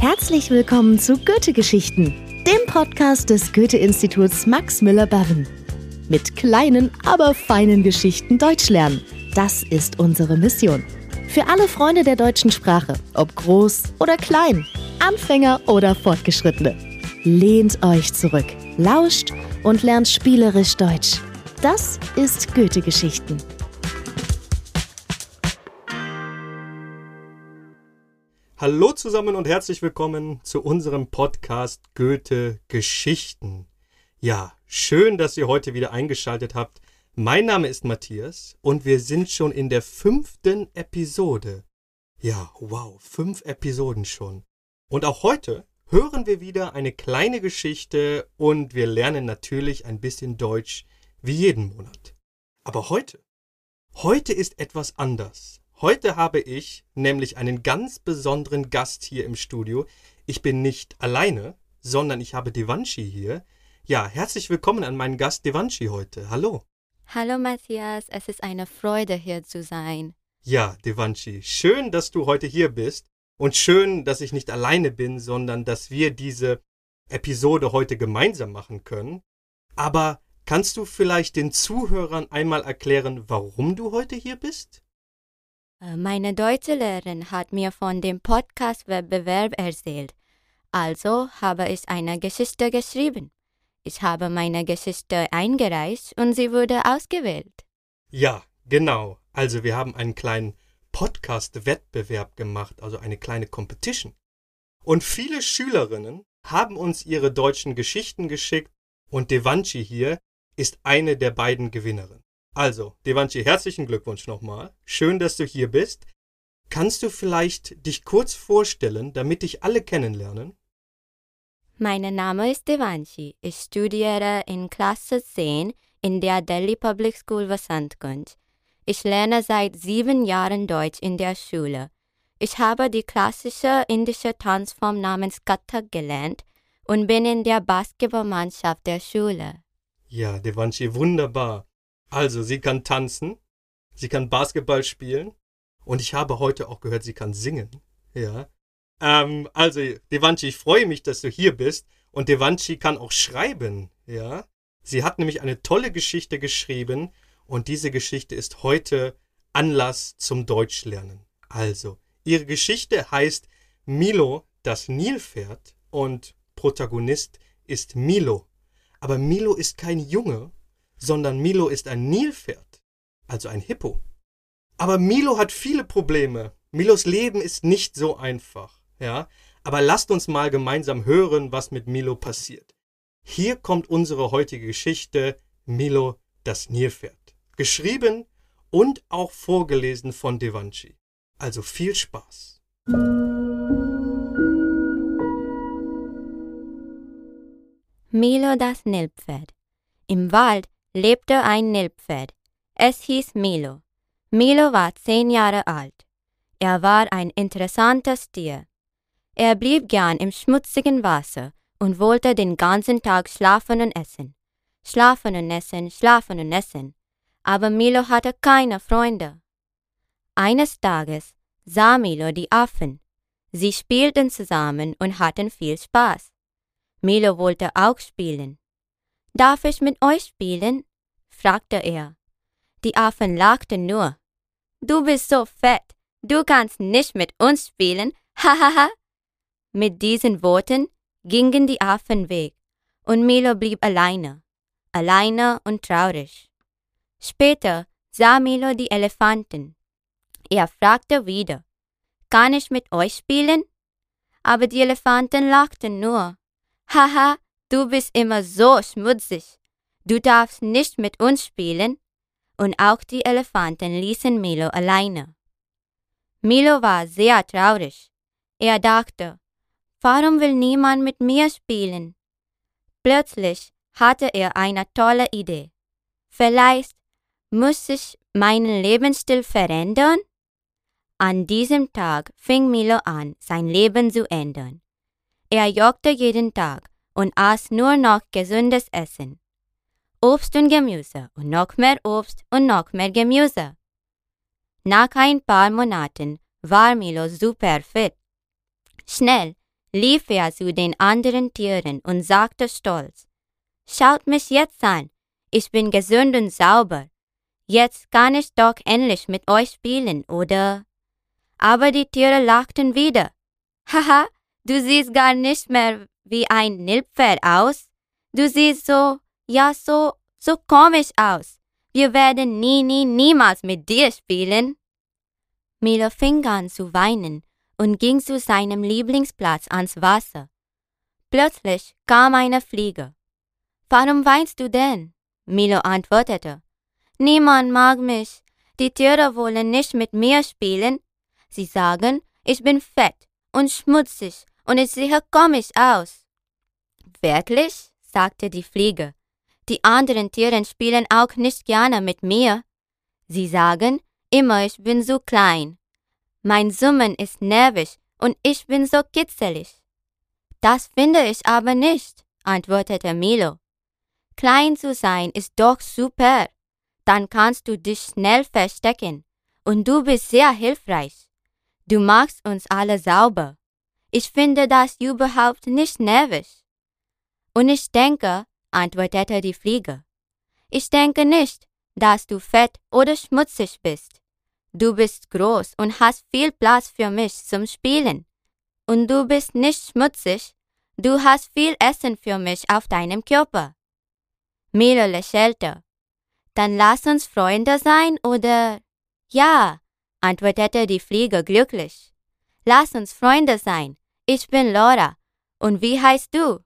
Herzlich willkommen zu Goethe-Geschichten, dem Podcast des Goethe-Instituts Max Müller-Berren. Mit kleinen, aber feinen Geschichten Deutsch lernen. Das ist unsere Mission. Für alle Freunde der deutschen Sprache, ob groß oder klein, Anfänger oder Fortgeschrittene. Lehnt euch zurück, lauscht und lernt spielerisch Deutsch. Das ist Goethe-Geschichten. Hallo zusammen und herzlich willkommen zu unserem Podcast Goethe Geschichten. Ja, schön, dass ihr heute wieder eingeschaltet habt. Mein Name ist Matthias und wir sind schon in der fünften Episode. Ja, wow, fünf Episoden schon. Und auch heute hören wir wieder eine kleine Geschichte und wir lernen natürlich ein bisschen Deutsch wie jeden Monat. Aber heute, heute ist etwas anders. Heute habe ich nämlich einen ganz besonderen Gast hier im Studio. Ich bin nicht alleine, sondern ich habe Devanshi hier. Ja, herzlich willkommen an meinen Gast Devanshi heute. Hallo. Hallo Matthias, es ist eine Freude hier zu sein. Ja, Devanshi, schön, dass du heute hier bist und schön, dass ich nicht alleine bin, sondern dass wir diese Episode heute gemeinsam machen können. Aber kannst du vielleicht den Zuhörern einmal erklären, warum du heute hier bist? Meine Deutschlehrerin hat mir von dem Podcast-Wettbewerb erzählt. Also habe ich eine Geschichte geschrieben. Ich habe meine Geschichte eingereicht und sie wurde ausgewählt. Ja, genau. Also wir haben einen kleinen Podcast-Wettbewerb gemacht, also eine kleine Competition. Und viele Schülerinnen haben uns ihre deutschen Geschichten geschickt und Devanchi hier ist eine der beiden Gewinnerinnen. Also, Devanchi, herzlichen Glückwunsch nochmal. Schön, dass du hier bist. Kannst du vielleicht dich kurz vorstellen, damit dich alle kennenlernen? Mein Name ist Devanshi. Ich studiere in Klasse 10 in der Delhi Public School Vasantkunj. Ich lerne seit sieben Jahren Deutsch in der Schule. Ich habe die klassische indische Tanzform namens Kathak gelernt und bin in der Basketballmannschaft der Schule. Ja, Devanchi, wunderbar. Also, sie kann tanzen, sie kann Basketball spielen und ich habe heute auch gehört, sie kann singen. Ja. Ähm, also, Devanchi, ich freue mich, dass du hier bist und Devanchi kann auch schreiben. Ja. Sie hat nämlich eine tolle Geschichte geschrieben und diese Geschichte ist heute Anlass zum Deutschlernen. Also, ihre Geschichte heißt Milo, das Nilpferd und Protagonist ist Milo. Aber Milo ist kein Junge, sondern Milo ist ein Nilpferd, also ein Hippo. Aber Milo hat viele Probleme. Milos Leben ist nicht so einfach, ja? Aber lasst uns mal gemeinsam hören, was mit Milo passiert. Hier kommt unsere heutige Geschichte Milo das Nilpferd. Geschrieben und auch vorgelesen von Devanchi. Also viel Spaß. Milo das Nilpferd. Im Wald lebte ein Nilpferd. Es hieß Milo. Milo war zehn Jahre alt. Er war ein interessantes Tier. Er blieb gern im schmutzigen Wasser und wollte den ganzen Tag schlafen und essen. Schlafen und essen, schlafen und essen. Aber Milo hatte keine Freunde. Eines Tages sah Milo die Affen. Sie spielten zusammen und hatten viel Spaß. Milo wollte auch spielen. Darf ich mit euch spielen? fragte er. Die Affen lachten nur. Du bist so fett, du kannst nicht mit uns spielen, hahaha. mit diesen Worten gingen die Affen weg, und Milo blieb alleine, alleine und traurig. Später sah Milo die Elefanten. Er fragte wieder, kann ich mit euch spielen? Aber die Elefanten lachten nur. Haha, du bist immer so schmutzig. Du darfst nicht mit uns spielen. Und auch die Elefanten ließen Milo alleine. Milo war sehr traurig. Er dachte, warum will niemand mit mir spielen? Plötzlich hatte er eine tolle Idee. Vielleicht muss ich meinen Lebensstil verändern? An diesem Tag fing Milo an, sein Leben zu ändern. Er joggte jeden Tag und aß nur noch gesundes Essen. Obst und Gemüse und noch mehr Obst und noch mehr Gemüse. Nach ein paar Monaten war Milo super fit. Schnell lief er zu den anderen Tieren und sagte stolz, Schaut mich jetzt an, ich bin gesund und sauber. Jetzt kann ich doch endlich mit euch spielen, oder? Aber die Tiere lachten wieder. Haha, du siehst gar nicht mehr wie ein Nilpferd aus. Du siehst so, ja so, so komisch aus. Wir werden nie, nie, niemals mit dir spielen. Milo fing an zu weinen und ging zu seinem Lieblingsplatz ans Wasser. Plötzlich kam eine Fliege. Warum weinst du denn? Milo antwortete. Niemand mag mich. Die Tiere wollen nicht mit mir spielen. Sie sagen, ich bin fett und schmutzig und ich sehe komisch aus. Wirklich? sagte die Fliege. Die anderen Tiere spielen auch nicht gerne mit mir. Sie sagen immer, ich bin so klein. Mein Summen ist nervig und ich bin so kitzelig. Das finde ich aber nicht, antwortete Milo. Klein zu sein ist doch super. Dann kannst du dich schnell verstecken und du bist sehr hilfreich. Du machst uns alle sauber. Ich finde das überhaupt nicht nervig. Und ich denke, antwortete die Fliege, ich denke nicht, dass du fett oder schmutzig bist. Du bist groß und hast viel Platz für mich zum Spielen. Und du bist nicht schmutzig, du hast viel Essen für mich auf deinem Körper. Milo lächelte. Dann lass uns Freunde sein oder? Ja, antwortete die Fliege glücklich. Lass uns Freunde sein. Ich bin Laura. Und wie heißt du?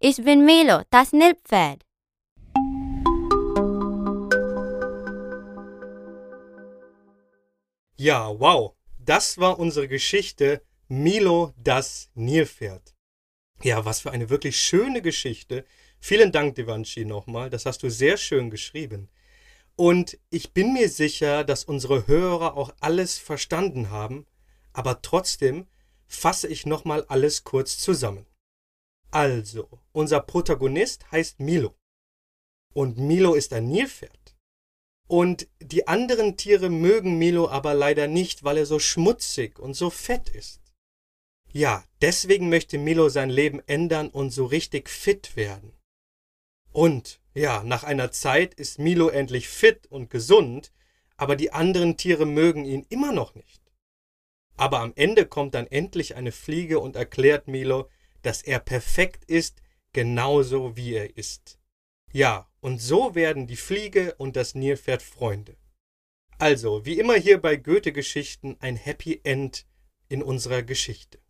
Ich bin Milo, das Nilpferd. Ja, wow. Das war unsere Geschichte Milo, das Nilpferd. Ja, was für eine wirklich schöne Geschichte. Vielen Dank, Devanshi, nochmal. Das hast du sehr schön geschrieben. Und ich bin mir sicher, dass unsere Hörer auch alles verstanden haben, aber trotzdem fasse ich nochmal alles kurz zusammen. Also, unser Protagonist heißt Milo. Und Milo ist ein Nilpferd. Und die anderen Tiere mögen Milo aber leider nicht, weil er so schmutzig und so fett ist. Ja, deswegen möchte Milo sein Leben ändern und so richtig fit werden. Und ja, nach einer Zeit ist Milo endlich fit und gesund, aber die anderen Tiere mögen ihn immer noch nicht. Aber am Ende kommt dann endlich eine Fliege und erklärt Milo, dass er perfekt ist, genauso wie er ist. Ja, und so werden die Fliege und das Nilpferd Freunde. Also, wie immer hier bei Goethe-Geschichten ein Happy End in unserer Geschichte.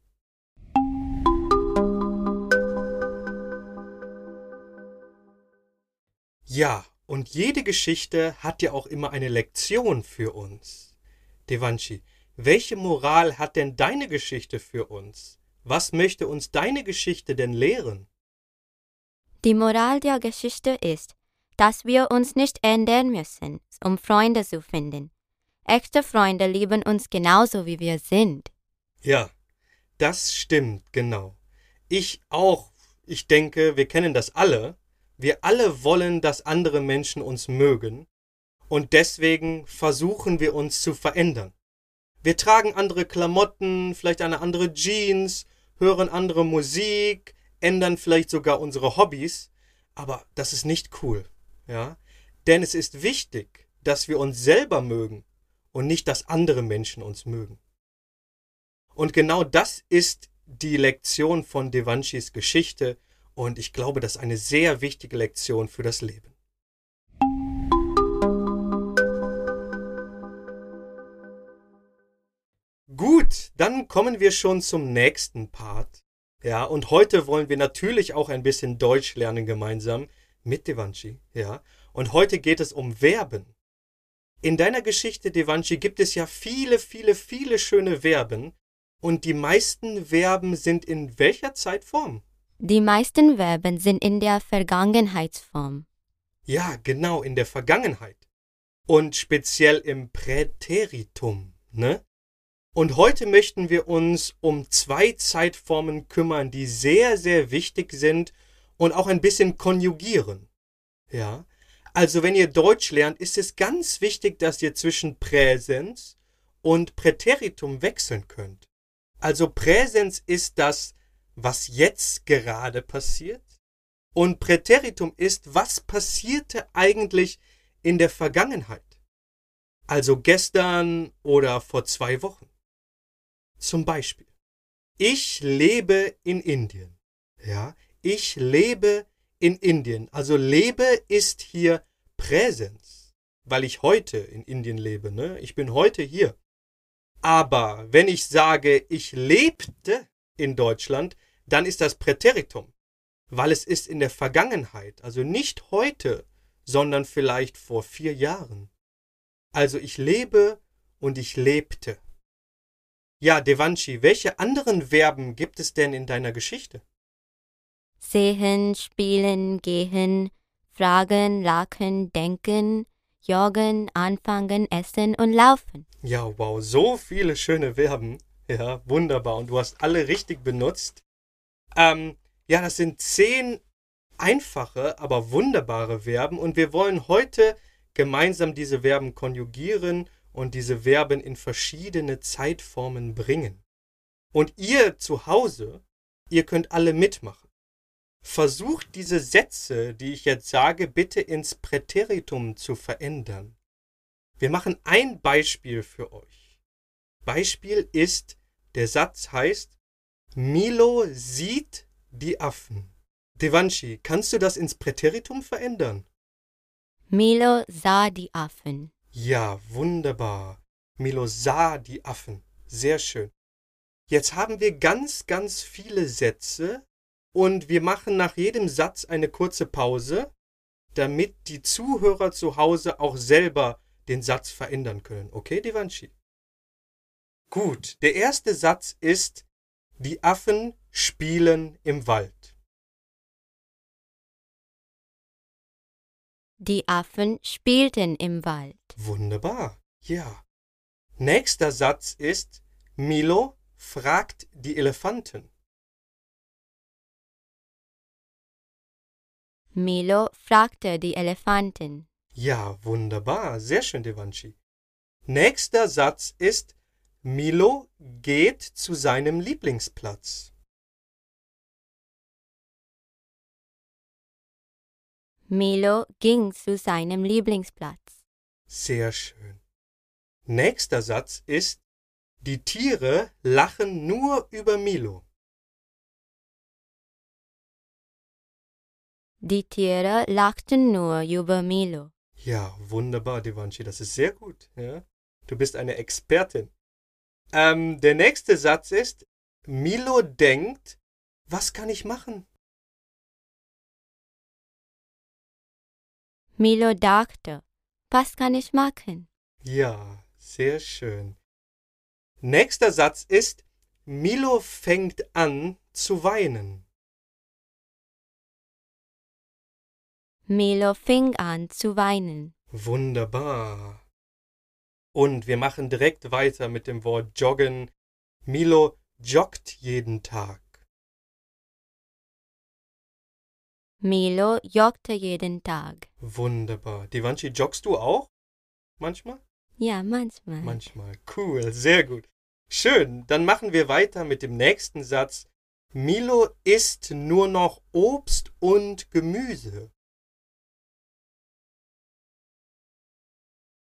Ja, und jede Geschichte hat ja auch immer eine Lektion für uns. Devanshi, welche Moral hat denn deine Geschichte für uns? Was möchte uns deine Geschichte denn lehren? Die Moral der Geschichte ist, dass wir uns nicht ändern müssen, um Freunde zu finden. Echte Freunde lieben uns genauso, wie wir sind. Ja, das stimmt, genau. Ich auch. Ich denke, wir kennen das alle. Wir alle wollen, dass andere Menschen uns mögen und deswegen versuchen wir uns zu verändern. Wir tragen andere Klamotten, vielleicht eine andere Jeans, hören andere Musik, ändern vielleicht sogar unsere Hobbys, aber das ist nicht cool, ja? Denn es ist wichtig, dass wir uns selber mögen und nicht, dass andere Menschen uns mögen. Und genau das ist die Lektion von Devanshis Geschichte und ich glaube, das ist eine sehr wichtige Lektion für das Leben. Dann kommen wir schon zum nächsten Part. Ja, und heute wollen wir natürlich auch ein bisschen Deutsch lernen gemeinsam mit Devanshi. Ja, und heute geht es um Verben. In deiner Geschichte, Devanshi, gibt es ja viele, viele, viele schöne Verben. Und die meisten Verben sind in welcher Zeitform? Die meisten Verben sind in der Vergangenheitsform. Ja, genau, in der Vergangenheit. Und speziell im Präteritum, ne? Und heute möchten wir uns um zwei Zeitformen kümmern, die sehr, sehr wichtig sind und auch ein bisschen konjugieren. Ja? Also wenn ihr Deutsch lernt, ist es ganz wichtig, dass ihr zwischen Präsens und Präteritum wechseln könnt. Also Präsens ist das was jetzt gerade passiert. Und Präteritum ist, was passierte eigentlich in der Vergangenheit. Also gestern oder vor zwei Wochen. Zum Beispiel. Ich lebe in Indien. Ja, ich lebe in Indien. Also lebe ist hier Präsenz, weil ich heute in Indien lebe. Ne? Ich bin heute hier. Aber wenn ich sage, ich lebte in Deutschland, dann ist das Präteritum, weil es ist in der Vergangenheit, also nicht heute, sondern vielleicht vor vier Jahren. Also ich lebe und ich lebte. Ja, Devanshi, welche anderen Verben gibt es denn in deiner Geschichte? Sehen, spielen, gehen, fragen, lachen, denken, joggen, anfangen, essen und laufen. Ja, wow, so viele schöne Verben. Ja, wunderbar. Und du hast alle richtig benutzt. Ähm, ja, das sind zehn einfache, aber wunderbare Verben. Und wir wollen heute gemeinsam diese Verben konjugieren und diese Verben in verschiedene Zeitformen bringen. Und ihr zu Hause, ihr könnt alle mitmachen. Versucht diese Sätze, die ich jetzt sage, bitte ins Präteritum zu verändern. Wir machen ein Beispiel für euch. Beispiel ist, der Satz heißt, Milo sieht die Affen. Devanshi, kannst du das ins Präteritum verändern? Milo sah die Affen. Ja, wunderbar. Milo sah die Affen. Sehr schön. Jetzt haben wir ganz, ganz viele Sätze und wir machen nach jedem Satz eine kurze Pause, damit die Zuhörer zu Hause auch selber den Satz verändern können. Okay, Devanshi? Gut, der erste Satz ist, die Affen spielen im Wald. Die Affen spielten im Wald. Wunderbar, ja. Nächster Satz ist, Milo fragt die Elefanten. Milo fragte die Elefanten. Ja, wunderbar, sehr schön, Devanshi. Nächster Satz ist, Milo geht zu seinem Lieblingsplatz. Milo ging zu seinem Lieblingsplatz. Sehr schön. Nächster Satz ist, die Tiere lachen nur über Milo. Die Tiere lachten nur über Milo. Ja, wunderbar, Devanshi, das ist sehr gut. Ja? Du bist eine Expertin. Ähm, der nächste Satz ist, Milo denkt, was kann ich machen? Milo dachte, was kann ich machen? Ja, sehr schön. Nächster Satz ist, Milo fängt an zu weinen. Milo fing an zu weinen. Wunderbar. Und wir machen direkt weiter mit dem Wort joggen. Milo joggt jeden Tag. Milo joggte jeden Tag. Wunderbar. Devanshi, joggst du auch? Manchmal? Ja, manchmal. Manchmal. Cool, sehr gut. Schön, dann machen wir weiter mit dem nächsten Satz. Milo isst nur noch Obst und Gemüse.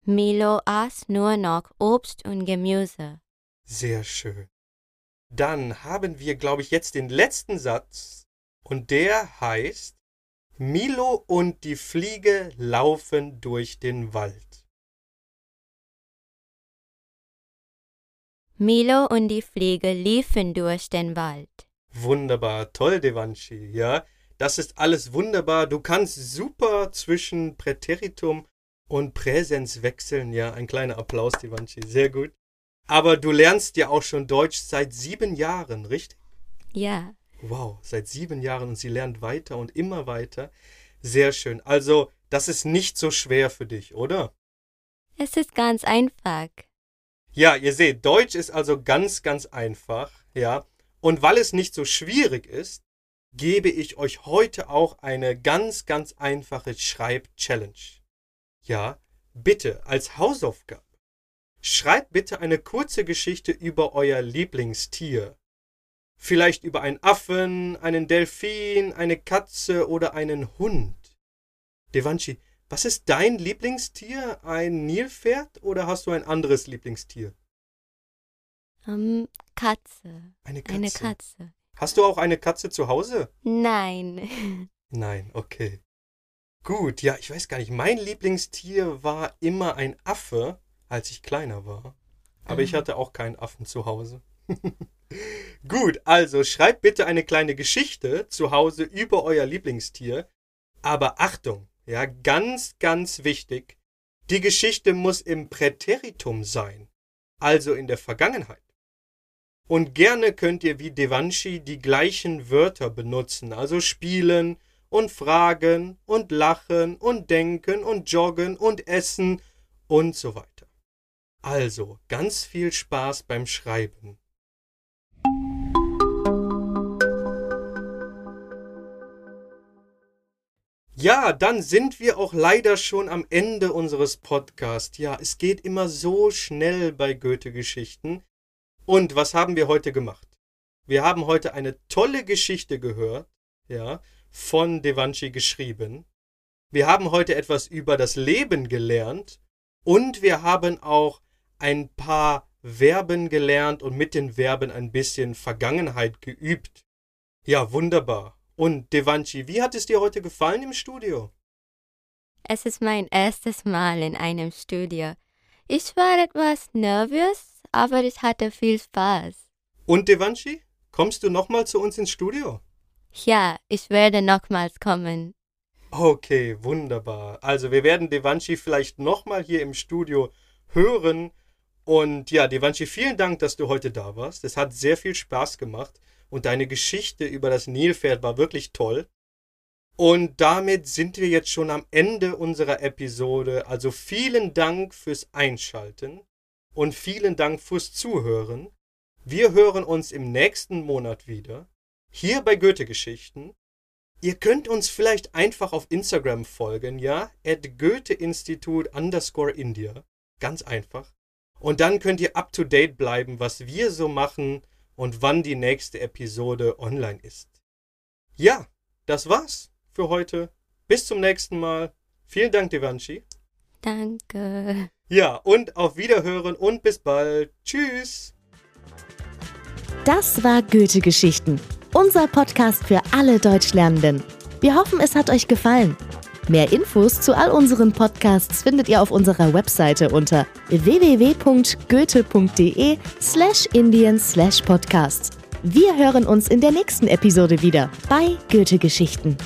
Milo aß nur noch Obst und Gemüse. Sehr schön. Dann haben wir, glaube ich, jetzt den letzten Satz und der heißt, Milo und die Fliege laufen durch den Wald. Milo und die Fliege liefen durch den Wald. Wunderbar, toll, Devanshi, ja. Das ist alles wunderbar. Du kannst super zwischen Präteritum und Präsens wechseln. Ja, ein kleiner Applaus, Devanshi, sehr gut. Aber du lernst ja auch schon Deutsch seit sieben Jahren, richtig? Ja. Wow, seit sieben Jahren und sie lernt weiter und immer weiter. Sehr schön. Also, das ist nicht so schwer für dich, oder? Es ist ganz einfach. Ja, ihr seht, Deutsch ist also ganz, ganz einfach, ja. Und weil es nicht so schwierig ist, gebe ich euch heute auch eine ganz, ganz einfache Schreib-Challenge. Ja, bitte als Hausaufgabe. Schreibt bitte eine kurze Geschichte über euer Lieblingstier. Vielleicht über einen Affen, einen Delfin, eine Katze oder einen Hund. Devanshi, was ist dein Lieblingstier? Ein Nilpferd oder hast du ein anderes Lieblingstier? Um, Katze. Eine Katze. Eine Katze. Hast du auch eine Katze zu Hause? Nein. Nein, okay. Gut, ja, ich weiß gar nicht. Mein Lieblingstier war immer ein Affe, als ich kleiner war. Aber ich Ah. hatte auch keinen Affen zu Hause. Gut, also schreibt bitte eine kleine Geschichte zu Hause über euer Lieblingstier. Aber Achtung, ja, ganz, ganz wichtig. Die Geschichte muss im Präteritum sein, also in der Vergangenheit. Und gerne könnt ihr wie Devanshi die gleichen Wörter benutzen, also spielen und fragen und lachen und denken und joggen und essen und so weiter. Also, ganz viel Spaß beim Schreiben. Ja, dann sind wir auch leider schon am Ende unseres Podcasts. Ja, es geht immer so schnell bei Goethe-Geschichten. Und was haben wir heute gemacht? Wir haben heute eine tolle Geschichte gehört, ja, von Devanshi geschrieben. Wir haben heute etwas über das Leben gelernt und wir haben auch ein paar Verben gelernt und mit den Verben ein bisschen Vergangenheit geübt. Ja, wunderbar. Und Devanshi, wie hat es dir heute gefallen im Studio? Es ist mein erstes Mal in einem Studio. Ich war etwas nervös, aber ich hatte viel Spaß. Und Devanshi, kommst du nochmal zu uns ins Studio? Ja, ich werde nochmals kommen. Okay, wunderbar. Also wir werden Devanshi vielleicht nochmal hier im Studio hören. Und ja, Devanshi, vielen Dank, dass du heute da warst. Es hat sehr viel Spaß gemacht und deine Geschichte über das Nilpferd war wirklich toll. Und damit sind wir jetzt schon am Ende unserer Episode. Also vielen Dank fürs Einschalten und vielen Dank fürs Zuhören. Wir hören uns im nächsten Monat wieder, hier bei Goethe Geschichten. Ihr könnt uns vielleicht einfach auf Instagram folgen, ja? At Goethe-Institut underscore India. Ganz einfach. Und dann könnt ihr up to date bleiben, was wir so machen und wann die nächste Episode online ist. Ja, das war's für heute. Bis zum nächsten Mal. Vielen Dank, Devanshi. Danke. Ja, und auf Wiederhören und bis bald. Tschüss. Das war Goethe Geschichten, unser Podcast für alle Deutschlernenden. Wir hoffen, es hat euch gefallen. Mehr Infos zu all unseren Podcasts findet ihr auf unserer Webseite unter www.goethe.de slash indien slash podcasts. Wir hören uns in der nächsten Episode wieder bei Goethe Geschichten.